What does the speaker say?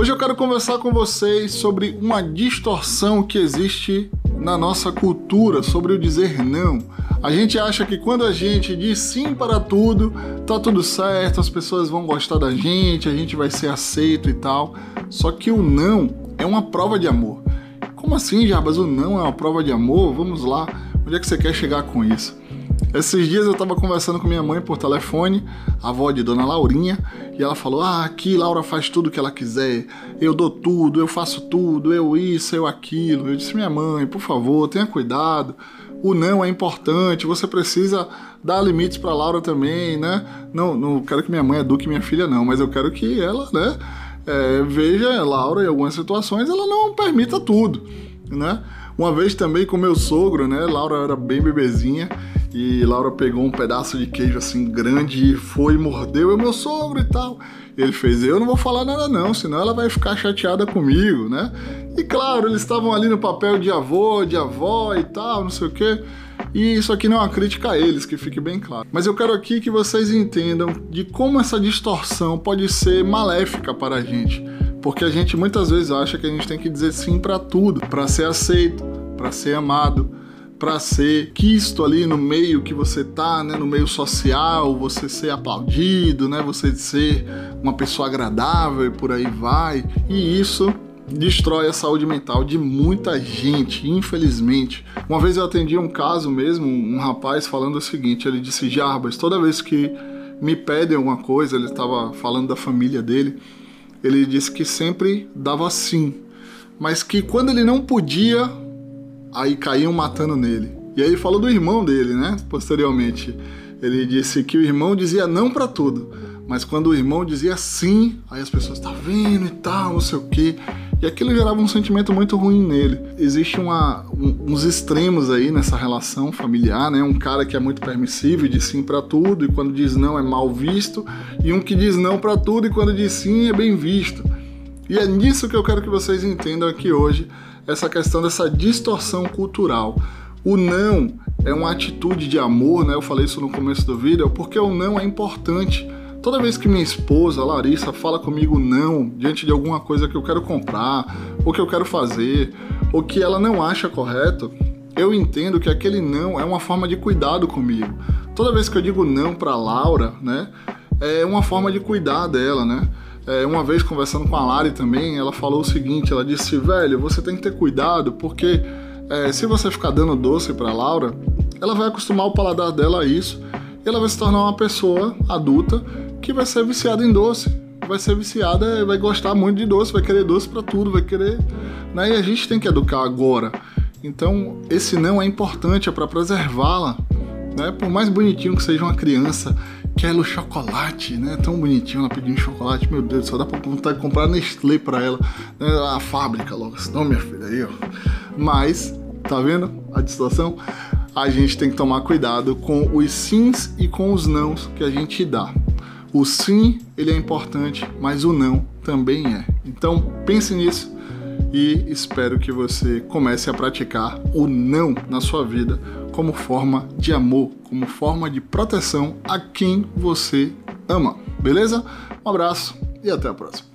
Hoje eu quero conversar com vocês sobre uma distorção que existe na nossa cultura sobre o dizer não. A gente acha que quando a gente diz sim para tudo, tá tudo certo, as pessoas vão gostar da gente, a gente vai ser aceito e tal. Só que o não é uma prova de amor. Como assim, Jarbas? O não é uma prova de amor? Vamos lá. Onde é que você quer chegar com isso? Esses dias eu estava conversando com minha mãe por telefone, a avó de Dona Laurinha, e ela falou: Ah, aqui Laura faz tudo o que ela quiser, eu dou tudo, eu faço tudo, eu isso, eu aquilo. Eu disse: Minha mãe, por favor, tenha cuidado. O não é importante, você precisa dar limites para Laura também, né? Não, não quero que minha mãe eduque minha filha, não, mas eu quero que ela, né, é, veja Laura em algumas situações, ela não permita tudo, né? Uma vez também com meu sogro, né? Laura era bem bebezinha e Laura pegou um pedaço de queijo assim grande e foi, mordeu, é meu sogro e tal. Ele fez, eu não vou falar nada não, senão ela vai ficar chateada comigo, né? E claro, eles estavam ali no papel de avô, de avó e tal, não sei o quê. E isso aqui não é uma crítica a eles, que fique bem claro. Mas eu quero aqui que vocês entendam de como essa distorção pode ser maléfica para a gente. Porque a gente muitas vezes acha que a gente tem que dizer sim para tudo, para ser aceito, para ser amado, para ser quisto ali no meio que você tá, né, no meio social, você ser aplaudido, né, você ser uma pessoa agradável e por aí vai. E isso destrói a saúde mental de muita gente, infelizmente. Uma vez eu atendi um caso mesmo, um rapaz falando o seguinte, ele disse: "Jarbas, toda vez que me pedem alguma coisa, ele estava falando da família dele, ele disse que sempre dava sim, mas que quando ele não podia, aí caíam matando nele. E aí ele falou do irmão dele, né? Posteriormente, ele disse que o irmão dizia não para tudo, mas quando o irmão dizia sim, aí as pessoas tá vendo e tal, não sei o quê. E aquilo gerava um sentimento muito ruim nele. Existe uma, um, uns extremos aí nessa relação familiar, né? Um cara que é muito permissivo e diz sim para tudo, e quando diz não é mal visto, e um que diz não para tudo e quando diz sim é bem visto. E é nisso que eu quero que vocês entendam aqui hoje essa questão dessa distorção cultural. O não é uma atitude de amor, né? Eu falei isso no começo do vídeo, porque o não é importante. Toda vez que minha esposa, Larissa, fala comigo não diante de alguma coisa que eu quero comprar, ou que eu quero fazer, ou que ela não acha correto, eu entendo que aquele não é uma forma de cuidado comigo. Toda vez que eu digo não para Laura, né, é uma forma de cuidar dela, né? É, uma vez conversando com a Lari também, ela falou o seguinte: ela disse, velho, você tem que ter cuidado porque é, se você ficar dando doce para Laura, ela vai acostumar o paladar dela a isso e ela vai se tornar uma pessoa adulta que vai ser viciada em doce. Vai ser viciada, vai gostar muito de doce, vai querer doce para tudo, vai querer. Né? E a gente tem que educar agora. Então, esse não é importante, é para preservá-la. Né? Por mais bonitinho que seja uma criança, quero chocolate, né? Tão bonitinho ela pedindo chocolate, meu Deus, só dá pra vontade de comprar Nestlé pra ela, né? a fábrica logo, não minha filha aí, ó. Mas, tá vendo a distorção? A gente tem que tomar cuidado com os sims e com os nãos que a gente dá. O sim, ele é importante, mas o não também é. Então, pense nisso e espero que você comece a praticar o não na sua vida como forma de amor, como forma de proteção a quem você ama. Beleza? Um abraço e até a próxima.